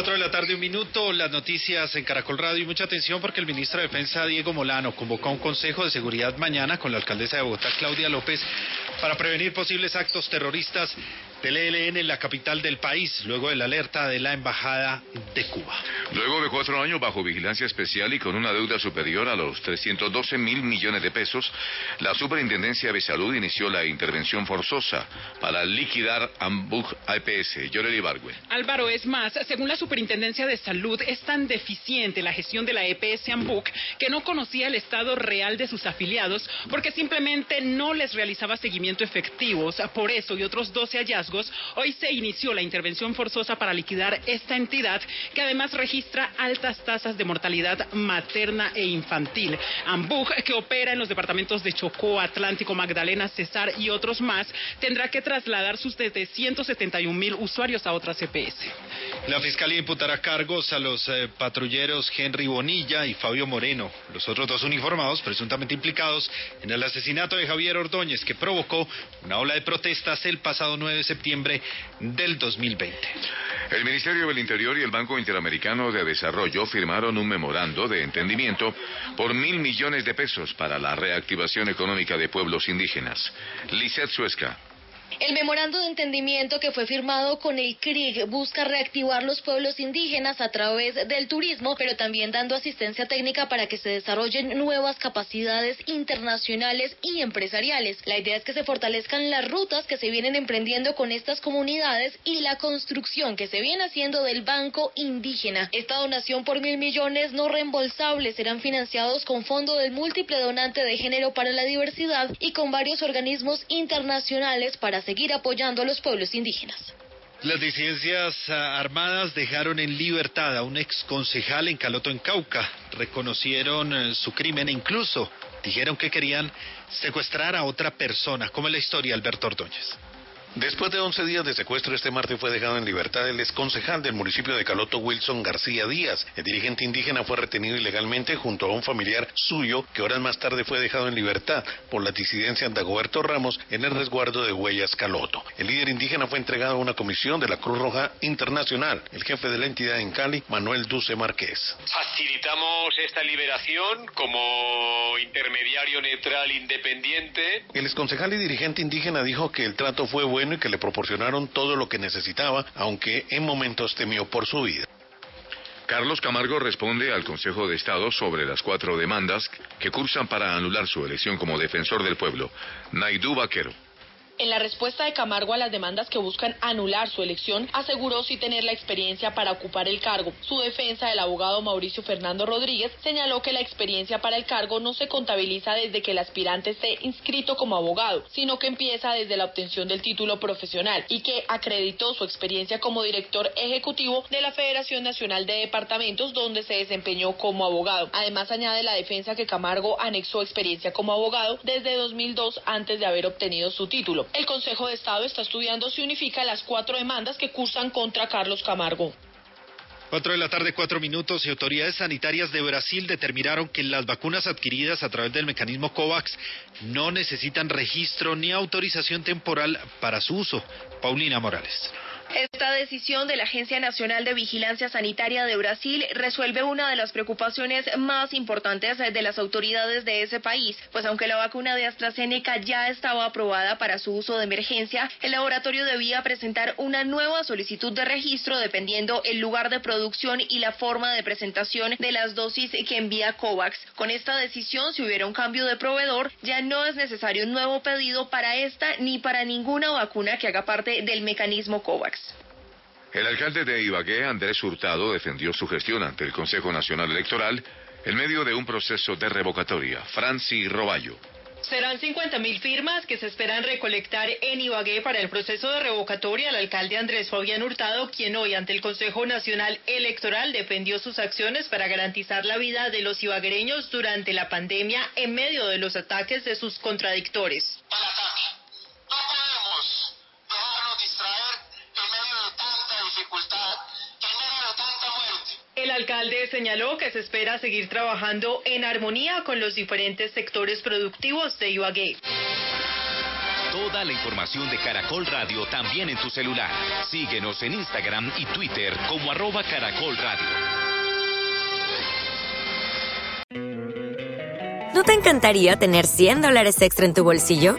4 de la tarde, un minuto, las noticias en Caracol Radio y mucha atención porque el ministro de Defensa Diego Molano convocó a un consejo de seguridad mañana con la alcaldesa de Bogotá Claudia López para prevenir posibles actos terroristas del ELN en la capital del país, luego de la alerta de la Embajada de Cuba. Luego de cuatro años bajo vigilancia especial y con una deuda superior a los 312 mil millones de pesos, la Superintendencia de Salud inició la intervención forzosa para liquidar Ambug APS. Yoreli Ibargüe. Álvaro, es más, según la Superintendencia de Salud, es tan deficiente la gestión de la EPS Ambuc que no conocía el estado real de sus afiliados porque simplemente no les realizaba seguimiento efectivo. Por eso y otros 12 hallazgos, hoy se inició la intervención forzosa para liquidar esta entidad que además registra altas tasas de mortalidad materna e infantil. Ambug, que opera en los departamentos de Chocó, Atlántico, Magdalena, Cesar y otros más, tendrá que trasladar sus desde 171 mil usuarios a otras EPS. La Fiscalía imputará cargos a los eh, patrulleros Henry Bonilla y Fabio Moreno, los otros dos uniformados presuntamente implicados en el asesinato de Javier Ordóñez, que provocó una ola de protestas el pasado 9 de septiembre del 2020. El Ministerio del Interior y el Banco Interamericano de Desarrollo firmaron un memorando de entendimiento por mil millones de pesos para la reactivación económica de pueblos indígenas. Lisette Suesca. El memorando de entendimiento que fue firmado con el CRIG busca reactivar los pueblos indígenas a través del turismo, pero también dando asistencia técnica para que se desarrollen nuevas capacidades internacionales y empresariales. La idea es que se fortalezcan las rutas que se vienen emprendiendo con estas comunidades y la construcción que se viene haciendo del Banco Indígena. Esta donación por mil millones no reembolsables serán financiados con fondo del múltiple donante de género para la diversidad y con varios organismos internacionales para seguir apoyando a los pueblos indígenas. Las disidencias ah, armadas dejaron en libertad a un ex concejal en Caloto, en Cauca. Reconocieron eh, su crimen e incluso dijeron que querían secuestrar a otra persona. como es la historia, Alberto Ordóñez? Después de 11 días de secuestro, este martes fue dejado en libertad el exconcejal del municipio de Caloto, Wilson García Díaz. El dirigente indígena fue retenido ilegalmente junto a un familiar suyo que horas más tarde fue dejado en libertad por la disidencia de Dagoberto Ramos en el resguardo de Huellas Caloto. El líder indígena fue entregado a una comisión de la Cruz Roja Internacional. El jefe de la entidad en Cali, Manuel Duce Márquez. Facilitamos esta liberación como intermediario neutral independiente. El exconcejal y dirigente indígena dijo que el trato fue bueno y que le proporcionaron todo lo que necesitaba, aunque en momentos temió por su vida. Carlos Camargo responde al Consejo de Estado sobre las cuatro demandas que cursan para anular su elección como defensor del pueblo. Naidú Vaquero. En la respuesta de Camargo a las demandas que buscan anular su elección, aseguró sí tener la experiencia para ocupar el cargo. Su defensa, el abogado Mauricio Fernando Rodríguez, señaló que la experiencia para el cargo no se contabiliza desde que el aspirante esté inscrito como abogado, sino que empieza desde la obtención del título profesional y que acreditó su experiencia como director ejecutivo de la Federación Nacional de Departamentos, donde se desempeñó como abogado. Además, añade la defensa que Camargo anexó experiencia como abogado desde 2002 antes de haber obtenido su título. El Consejo de Estado está estudiando si unifica las cuatro demandas que cursan contra Carlos Camargo. Cuatro de la tarde, cuatro minutos, y autoridades sanitarias de Brasil determinaron que las vacunas adquiridas a través del mecanismo COVAX no necesitan registro ni autorización temporal para su uso. Paulina Morales. Esta decisión de la Agencia Nacional de Vigilancia Sanitaria de Brasil resuelve una de las preocupaciones más importantes de las autoridades de ese país, pues aunque la vacuna de AstraZeneca ya estaba aprobada para su uso de emergencia, el laboratorio debía presentar una nueva solicitud de registro dependiendo el lugar de producción y la forma de presentación de las dosis que envía COVAX. Con esta decisión, si hubiera un cambio de proveedor, ya no es necesario un nuevo pedido para esta ni para ninguna vacuna que haga parte del mecanismo COVAX. El alcalde de Ibagué, Andrés Hurtado, defendió su gestión ante el Consejo Nacional Electoral en medio de un proceso de revocatoria. Franci Roballo. Serán 50.000 firmas que se esperan recolectar en Ibagué para el proceso de revocatoria al alcalde Andrés Fabián Hurtado, quien hoy ante el Consejo Nacional Electoral defendió sus acciones para garantizar la vida de los ibaguereños durante la pandemia en medio de los ataques de sus contradictores. El alcalde señaló que se espera seguir trabajando en armonía con los diferentes sectores productivos de Ibagué. Toda la información de Caracol Radio también en tu celular. Síguenos en Instagram y Twitter como arroba Caracol Radio. ¿No te encantaría tener 100 dólares extra en tu bolsillo?